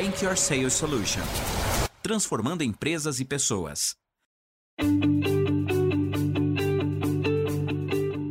Rank Your Sales Solution, transformando empresas e pessoas.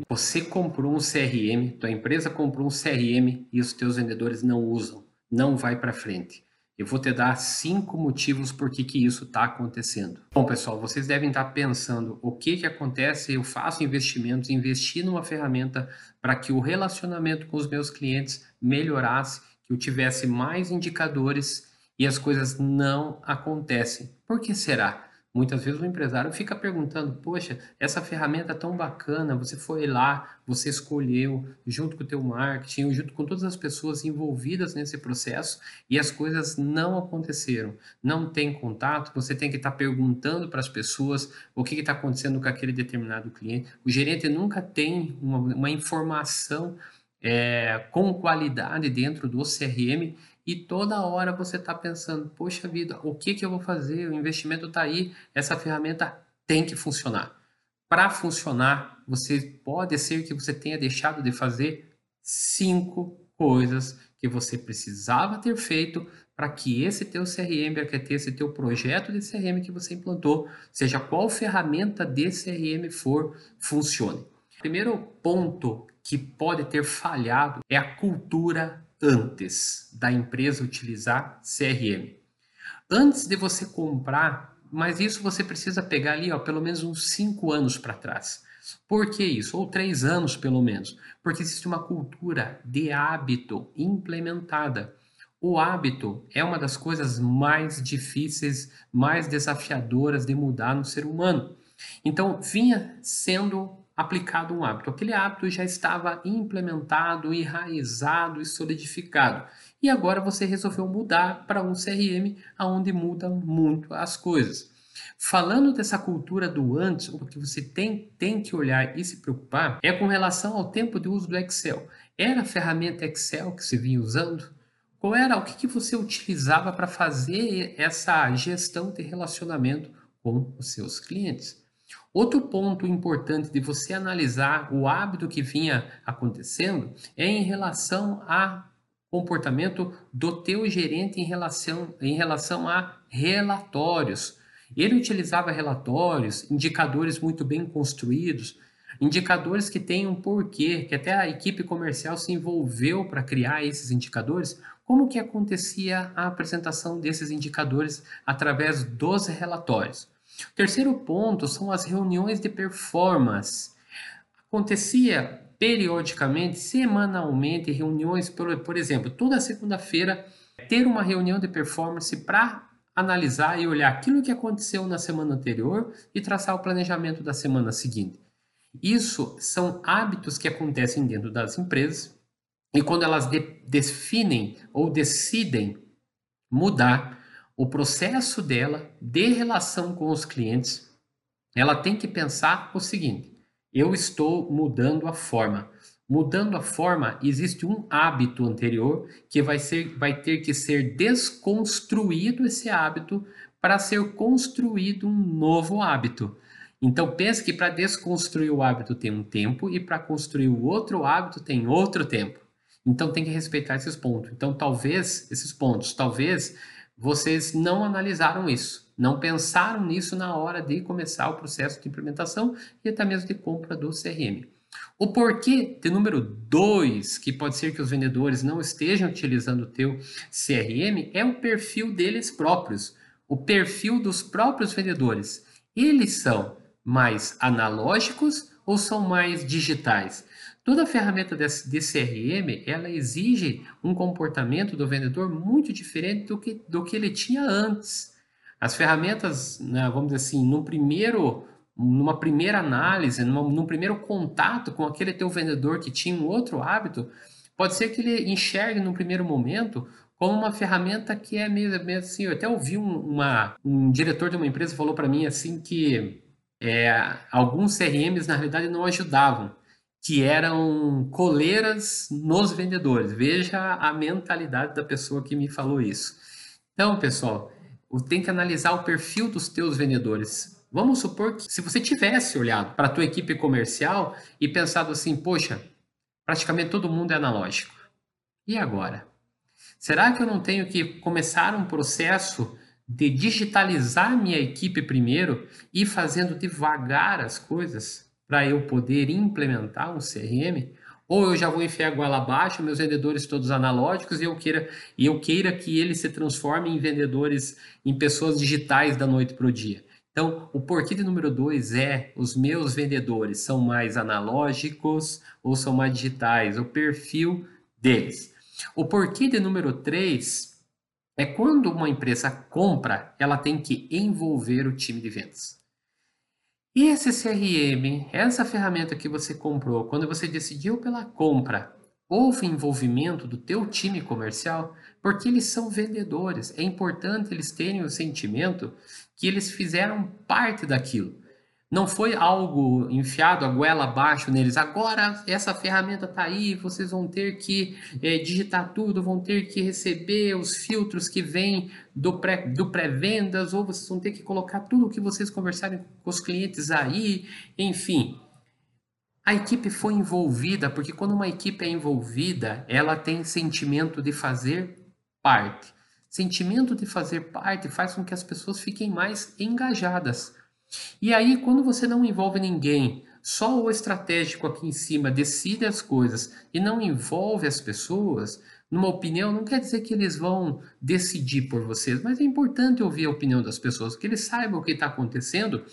Você comprou um CRM, tua empresa comprou um CRM e os teus vendedores não usam, não vai para frente. Eu vou te dar cinco motivos por que, que isso está acontecendo. Bom, pessoal, vocês devem estar tá pensando o que, que acontece. Eu faço investimentos, investi numa ferramenta para que o relacionamento com os meus clientes melhorasse, que eu tivesse mais indicadores e as coisas não acontecem. Por que será? Muitas vezes o empresário fica perguntando: Poxa, essa ferramenta é tão bacana, você foi lá, você escolheu, junto com o teu marketing, junto com todas as pessoas envolvidas nesse processo e as coisas não aconteceram. Não tem contato, você tem que estar tá perguntando para as pessoas o que está acontecendo com aquele determinado cliente. O gerente nunca tem uma, uma informação é, com qualidade dentro do CRM e toda hora você está pensando, poxa vida, o que, que eu vou fazer? O investimento está aí, essa ferramenta tem que funcionar. Para funcionar, você pode ser que você tenha deixado de fazer cinco coisas que você precisava ter feito para que esse teu CRM, para que esse teu projeto de CRM que você implantou, seja qual ferramenta de CRM for, funcione. Primeiro ponto que pode ter falhado é a cultura antes da empresa utilizar CRM. Antes de você comprar, mas isso você precisa pegar ali, ó, pelo menos uns cinco anos para trás. Por que isso? Ou três anos, pelo menos. Porque existe uma cultura de hábito implementada. O hábito é uma das coisas mais difíceis, mais desafiadoras de mudar no ser humano. Então, vinha sendo aplicado um hábito. Aquele hábito já estava implementado, enraizado e solidificado. E agora você resolveu mudar para um CRM onde muda muito as coisas. Falando dessa cultura do antes, o que você tem, tem que olhar e se preocupar é com relação ao tempo de uso do Excel. Era a ferramenta Excel que você vinha usando? Qual era o que, que você utilizava para fazer essa gestão de relacionamento com os seus clientes? Outro ponto importante de você analisar o hábito que vinha acontecendo é em relação a comportamento do teu gerente em relação, em relação a relatórios. Ele utilizava relatórios, indicadores muito bem construídos, indicadores que têm um porquê, que até a equipe comercial se envolveu para criar esses indicadores. Como que acontecia a apresentação desses indicadores através dos relatórios? O terceiro ponto são as reuniões de performance. Acontecia periodicamente, semanalmente, reuniões, por, exemplo, toda segunda-feira, ter uma reunião de performance para analisar e olhar aquilo que aconteceu na semana anterior e traçar o planejamento da semana seguinte. Isso são hábitos que acontecem dentro das empresas e quando elas de, definem ou decidem mudar, o processo dela de relação com os clientes, ela tem que pensar o seguinte: eu estou mudando a forma. Mudando a forma, existe um hábito anterior que vai, ser, vai ter que ser desconstruído esse hábito para ser construído um novo hábito. Então pense que para desconstruir o hábito tem um tempo e para construir o outro hábito tem outro tempo. Então tem que respeitar esses pontos. Então talvez esses pontos, talvez vocês não analisaram isso, não pensaram nisso na hora de começar o processo de implementação e até mesmo de compra do CRM. O porquê de número 2, que pode ser que os vendedores não estejam utilizando o teu CRM, é o perfil deles próprios, o perfil dos próprios vendedores. Eles são mais analógicos ou são mais digitais? Toda ferramenta de, CRM, ela exige um comportamento do vendedor muito diferente do que, do que ele tinha antes. As ferramentas, né, vamos dizer assim, no primeiro, numa primeira análise, numa, num primeiro contato com aquele teu vendedor que tinha um outro hábito, pode ser que ele enxergue no primeiro momento como uma ferramenta que é meio, meio assim. Eu até ouvi um, uma, um diretor de uma empresa falou para mim assim que é, alguns CRMs na realidade não ajudavam que eram coleiras nos vendedores. Veja a mentalidade da pessoa que me falou isso. Então, pessoal, tem que analisar o perfil dos teus vendedores. Vamos supor que se você tivesse olhado para a tua equipe comercial e pensado assim, poxa, praticamente todo mundo é analógico. E agora? Será que eu não tenho que começar um processo de digitalizar minha equipe primeiro e fazendo devagar as coisas para eu poder implementar um CRM? Ou eu já vou enfiar a goela abaixo, meus vendedores todos analógicos, e eu queira, e eu queira que eles se transformem em vendedores, em pessoas digitais da noite para o dia. Então, o porquê de número dois é os meus vendedores são mais analógicos ou são mais digitais, o perfil deles. O porquê de número três é quando uma empresa compra, ela tem que envolver o time de vendas. E esse CRM, essa ferramenta que você comprou, quando você decidiu pela compra, houve envolvimento do teu time comercial, porque eles são vendedores. É importante eles terem o sentimento que eles fizeram parte daquilo. Não foi algo enfiado a goela abaixo neles. Agora essa ferramenta está aí, vocês vão ter que é, digitar tudo, vão ter que receber os filtros que vêm do pré-vendas, do pré ou vocês vão ter que colocar tudo o que vocês conversarem com os clientes aí, enfim. A equipe foi envolvida, porque quando uma equipe é envolvida, ela tem sentimento de fazer parte. Sentimento de fazer parte faz com que as pessoas fiquem mais engajadas. E aí, quando você não envolve ninguém, só o estratégico aqui em cima decide as coisas e não envolve as pessoas, numa opinião, não quer dizer que eles vão decidir por vocês, mas é importante ouvir a opinião das pessoas, que eles saibam o que está acontecendo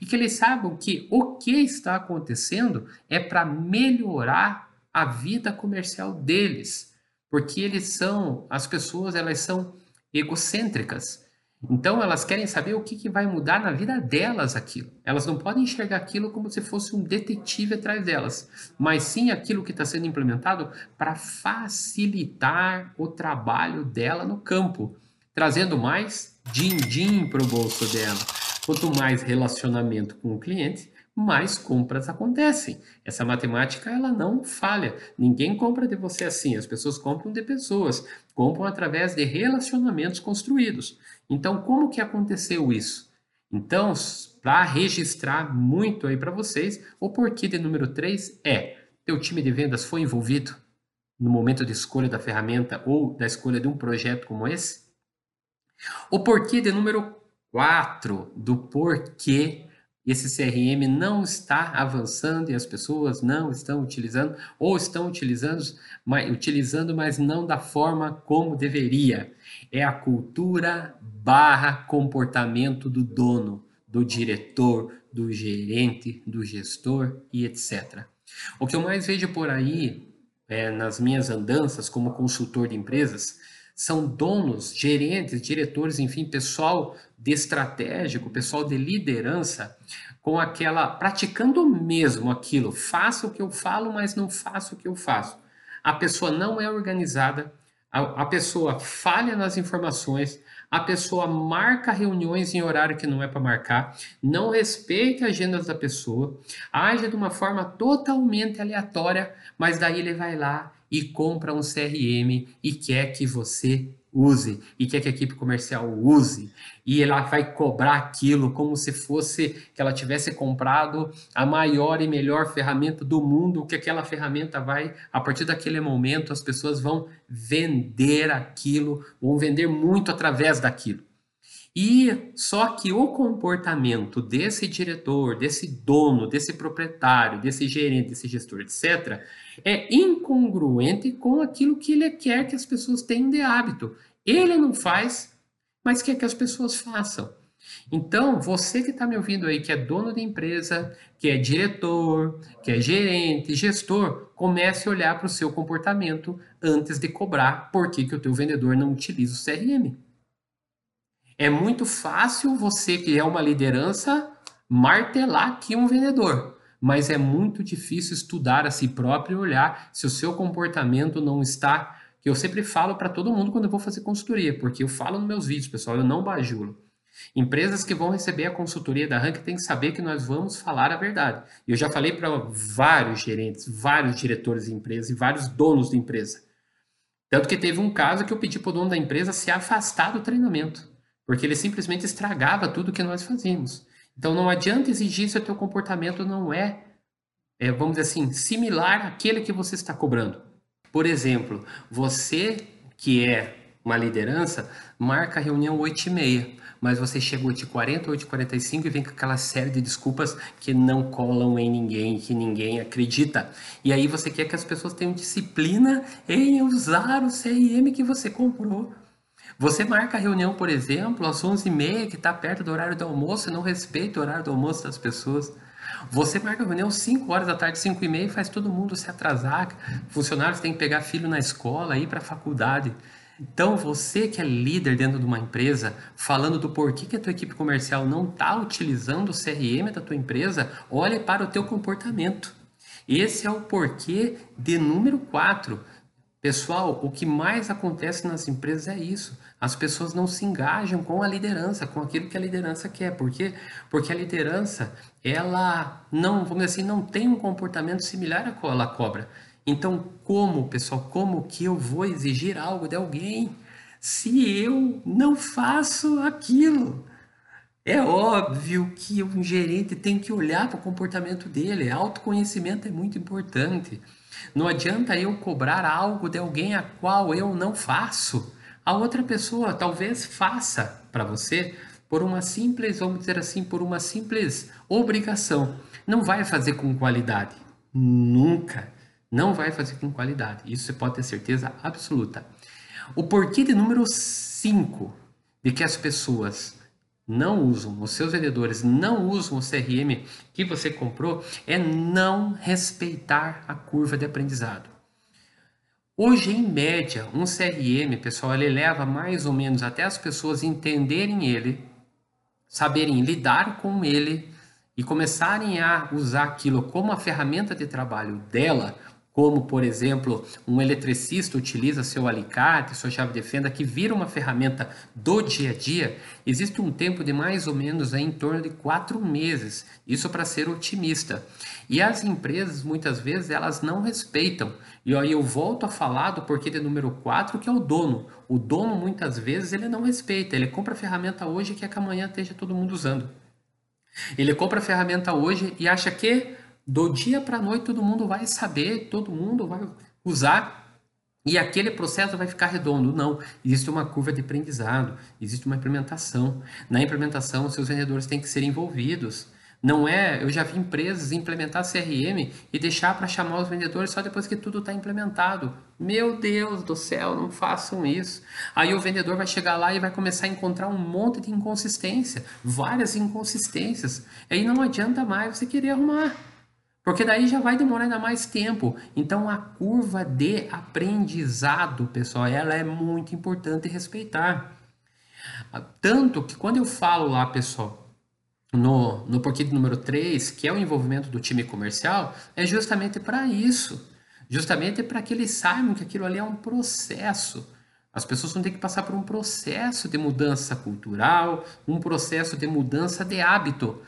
e que eles saibam que o que está acontecendo é para melhorar a vida comercial deles, porque eles são, as pessoas, elas são egocêntricas. Então elas querem saber o que, que vai mudar na vida delas aquilo. Elas não podem enxergar aquilo como se fosse um detetive atrás delas, mas sim aquilo que está sendo implementado para facilitar o trabalho dela no campo, trazendo mais din-din para o bolso dela. Quanto mais relacionamento com o cliente, mais compras acontecem. Essa matemática ela não falha. Ninguém compra de você assim. As pessoas compram de pessoas, compram através de relacionamentos construídos. Então, como que aconteceu isso? Então, para registrar muito aí para vocês, o porquê de número 3 é: teu time de vendas foi envolvido no momento de escolha da ferramenta ou da escolha de um projeto como esse? O porquê de número 4 do porquê esse CRM não está avançando e as pessoas não estão utilizando ou estão utilizando, mas, utilizando, mas não da forma como deveria. É a cultura barra comportamento do dono, do diretor, do gerente, do gestor e etc. O que eu mais vejo por aí é, nas minhas andanças como consultor de empresas são donos, gerentes, diretores, enfim, pessoal de estratégico, pessoal de liderança, com aquela praticando mesmo aquilo, faça o que eu falo, mas não faça o que eu faço. A pessoa não é organizada, a, a pessoa falha nas informações, a pessoa marca reuniões em horário que não é para marcar, não respeita as agendas da pessoa, age de uma forma totalmente aleatória, mas daí ele vai lá e compra um CRM e quer que você use e quer que a equipe comercial use e ela vai cobrar aquilo como se fosse que ela tivesse comprado a maior e melhor ferramenta do mundo, que aquela ferramenta vai, a partir daquele momento, as pessoas vão vender aquilo, vão vender muito através daquilo. E só que o comportamento desse diretor, desse dono, desse proprietário, desse gerente, desse gestor, etc., é incongruente com aquilo que ele quer que as pessoas tenham de hábito. Ele não faz, mas quer que as pessoas façam. Então, você que está me ouvindo aí, que é dono de empresa, que é diretor, que é gerente, gestor, comece a olhar para o seu comportamento antes de cobrar por que, que o teu vendedor não utiliza o CRM. É muito fácil você, que é uma liderança, martelar aqui um vendedor, mas é muito difícil estudar a si próprio e olhar se o seu comportamento não está. Que eu sempre falo para todo mundo quando eu vou fazer consultoria, porque eu falo nos meus vídeos, pessoal, eu não bajulo. Empresas que vão receber a consultoria da Rank têm que saber que nós vamos falar a verdade. Eu já falei para vários gerentes, vários diretores de empresa e vários donos de empresa. Tanto que teve um caso que eu pedi para o dono da empresa se afastar do treinamento porque ele simplesmente estragava tudo que nós fazíamos. Então não adianta exigir se o teu comportamento não é, é, vamos dizer assim, similar àquele que você está cobrando. Por exemplo, você que é uma liderança, marca a reunião 8 e meia, mas você chega 8 e 40, 8 e 45 e vem com aquela série de desculpas que não colam em ninguém, que ninguém acredita. E aí você quer que as pessoas tenham disciplina em usar o CRM que você comprou. Você marca a reunião, por exemplo, às 11h30, que está perto do horário do almoço, e não respeita o horário do almoço das pessoas. Você marca a reunião 5 horas da tarde, 5 e meia, e faz todo mundo se atrasar. Funcionários têm que pegar filho na escola, ir para a faculdade. Então, você que é líder dentro de uma empresa, falando do porquê que a tua equipe comercial não está utilizando o CRM da tua empresa, olhe para o teu comportamento. Esse é o porquê de número 4. Pessoal, o que mais acontece nas empresas é isso. As pessoas não se engajam com a liderança, com aquilo que a liderança quer. Por quê? Porque a liderança, ela não, vamos dizer assim, não tem um comportamento similar ela cobra. Então, como, pessoal, como que eu vou exigir algo de alguém se eu não faço aquilo? É óbvio que um gerente tem que olhar para o comportamento dele. Autoconhecimento é muito importante. Não adianta eu cobrar algo de alguém a qual eu não faço. A outra pessoa talvez faça para você por uma simples, vamos dizer assim, por uma simples obrigação. Não vai fazer com qualidade. Nunca não vai fazer com qualidade. Isso você pode ter certeza absoluta. O porquê de número 5 de que as pessoas não usam, os seus vendedores não usam o CRM que você comprou, é não respeitar a curva de aprendizado. Hoje, em média, um CRM, pessoal, ele leva mais ou menos até as pessoas entenderem ele, saberem lidar com ele e começarem a usar aquilo como a ferramenta de trabalho dela, como, por exemplo, um eletricista utiliza seu alicate, sua chave de fenda, que vira uma ferramenta do dia a dia, existe um tempo de mais ou menos em torno de quatro meses. Isso para ser otimista. E as empresas, muitas vezes, elas não respeitam. E aí eu volto a falar do porquê de número 4, que é o dono. O dono, muitas vezes, ele não respeita. Ele compra a ferramenta hoje que é que amanhã esteja todo mundo usando. Ele compra a ferramenta hoje e acha que do dia para a noite todo mundo vai saber, todo mundo vai usar e aquele processo vai ficar redondo. Não, existe uma curva de aprendizado, existe uma implementação. Na implementação, seus vendedores têm que ser envolvidos. Não é, eu já vi empresas implementar CRM e deixar para chamar os vendedores só depois que tudo está implementado. Meu Deus do céu, não façam isso. Aí o vendedor vai chegar lá e vai começar a encontrar um monte de inconsistência, várias inconsistências. Aí não adianta mais você querer arrumar. Porque daí já vai demorar ainda mais tempo. Então a curva de aprendizado, pessoal, ela é muito importante respeitar. Tanto que quando eu falo lá, pessoal, no, no porquê número 3, que é o envolvimento do time comercial, é justamente para isso. Justamente para que eles saibam que aquilo ali é um processo. As pessoas vão ter que passar por um processo de mudança cultural, um processo de mudança de hábito.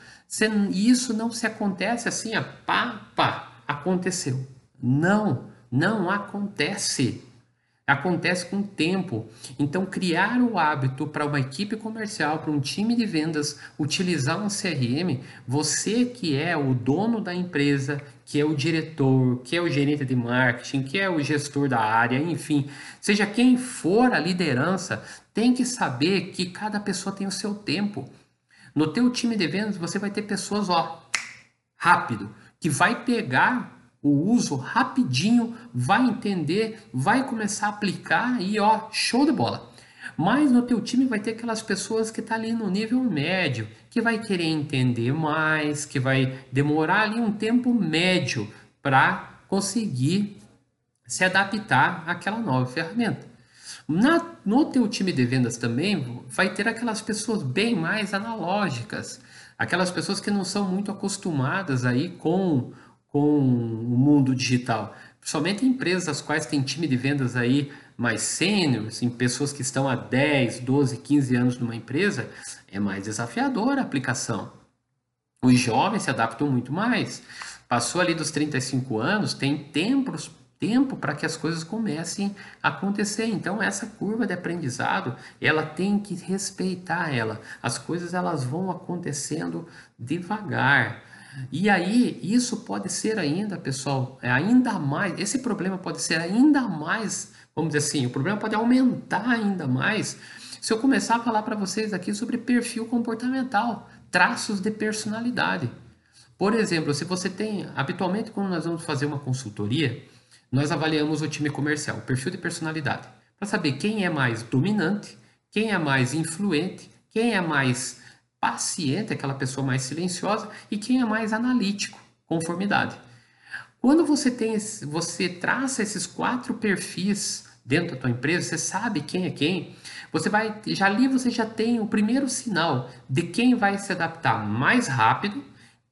Isso não se acontece assim, a pá, pá, aconteceu. Não, não acontece. Acontece com o tempo. Então, criar o hábito para uma equipe comercial, para um time de vendas, utilizar um CRM, você que é o dono da empresa, que é o diretor, que é o gerente de marketing, que é o gestor da área, enfim, seja quem for a liderança, tem que saber que cada pessoa tem o seu tempo. No teu time de vendas, você vai ter pessoas, ó, rápido, que vai pegar o uso rapidinho, vai entender, vai começar a aplicar e ó, show de bola. Mas no teu time vai ter aquelas pessoas que tá ali no nível médio, que vai querer entender mais, que vai demorar ali um tempo médio para conseguir se adaptar àquela nova ferramenta. Na, no teu time de vendas também vai ter aquelas pessoas bem mais analógicas, aquelas pessoas que não são muito acostumadas aí com, com o mundo digital. Somente empresas as quais tem time de vendas aí mais sêniores, em pessoas que estão há 10, 12, 15 anos numa empresa, é mais desafiadora a aplicação. Os jovens se adaptam muito mais. Passou ali dos 35 anos, tem tempos tempo para que as coisas comecem a acontecer. Então essa curva de aprendizado, ela tem que respeitar ela. As coisas elas vão acontecendo devagar. E aí isso pode ser ainda, pessoal, é ainda mais, esse problema pode ser ainda mais vamos dizer assim, o problema pode aumentar ainda mais se eu começar a falar para vocês aqui sobre perfil comportamental, traços de personalidade. Por exemplo, se você tem, habitualmente quando nós vamos fazer uma consultoria, nós avaliamos o time comercial, o perfil de personalidade, para saber quem é mais dominante, quem é mais influente, quem é mais paciente, aquela pessoa mais silenciosa, e quem é mais analítico, conformidade. Quando você tem, você traça esses quatro perfis dentro da tua empresa, você sabe quem é quem. Você vai, já ali você já tem o primeiro sinal de quem vai se adaptar mais rápido,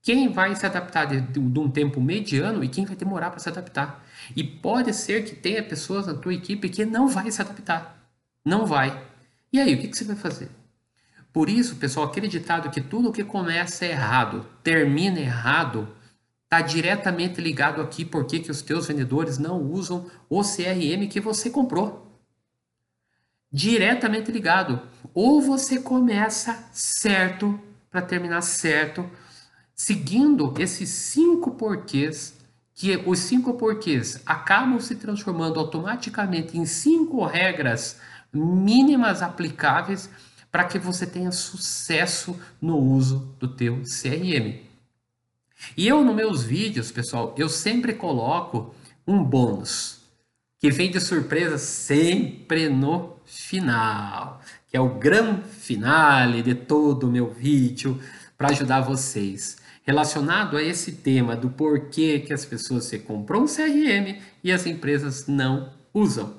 quem vai se adaptar de, de, um tempo mediano e quem vai demorar para se adaptar. E pode ser que tenha pessoas na tua equipe que não vai se adaptar. Não vai. E aí, o que, que você vai fazer? Por isso, pessoal, aquele ditado que tudo que começa errado, termina errado, está diretamente ligado aqui porque que os teus vendedores não usam o CRM que você comprou. Diretamente ligado. Ou você começa certo para terminar certo, seguindo esses cinco porquês, que os cinco porquês acabam se transformando automaticamente em cinco regras mínimas aplicáveis para que você tenha sucesso no uso do teu CRM. E eu, nos meus vídeos, pessoal, eu sempre coloco um bônus que vem de surpresa sempre no final, que é o grande finale de todo o meu vídeo para ajudar vocês. Relacionado a esse tema do porquê que as pessoas se compram um CRM e as empresas não usam.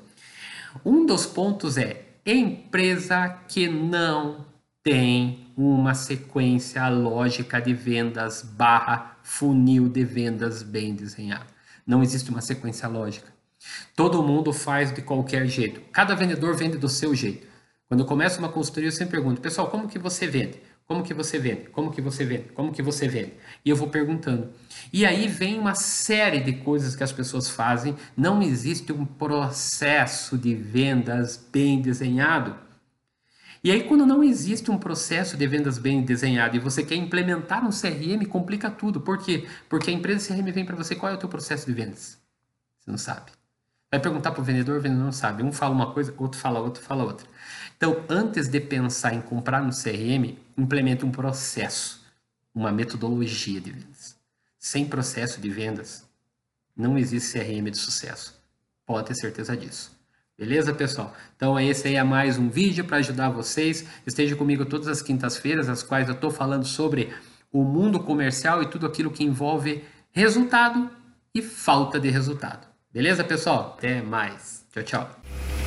Um dos pontos é empresa que não tem uma sequência lógica de vendas barra funil de vendas bem desenhado. Não existe uma sequência lógica. Todo mundo faz de qualquer jeito. Cada vendedor vende do seu jeito. Quando eu começo uma consultoria, eu sempre pergunto, pessoal, como que você vende? Como que você vende? Como que você vende? Como que você vende? E eu vou perguntando. E aí vem uma série de coisas que as pessoas fazem. Não existe um processo de vendas bem desenhado. E aí, quando não existe um processo de vendas bem desenhado e você quer implementar um CRM, complica tudo. Por quê? Porque a empresa CRM vem para você, qual é o teu processo de vendas? Você não sabe. Vai perguntar para o vendedor, o vendedor não sabe. Um fala uma coisa, outro fala outra, fala outra. Então, antes de pensar em comprar no CRM, implemente um processo, uma metodologia de vendas. Sem processo de vendas, não existe CRM de sucesso. Pode ter certeza disso. Beleza, pessoal? Então, esse aí é mais um vídeo para ajudar vocês. Esteja comigo todas as quintas-feiras, as quais eu estou falando sobre o mundo comercial e tudo aquilo que envolve resultado e falta de resultado. Beleza, pessoal? Até mais. Tchau, tchau.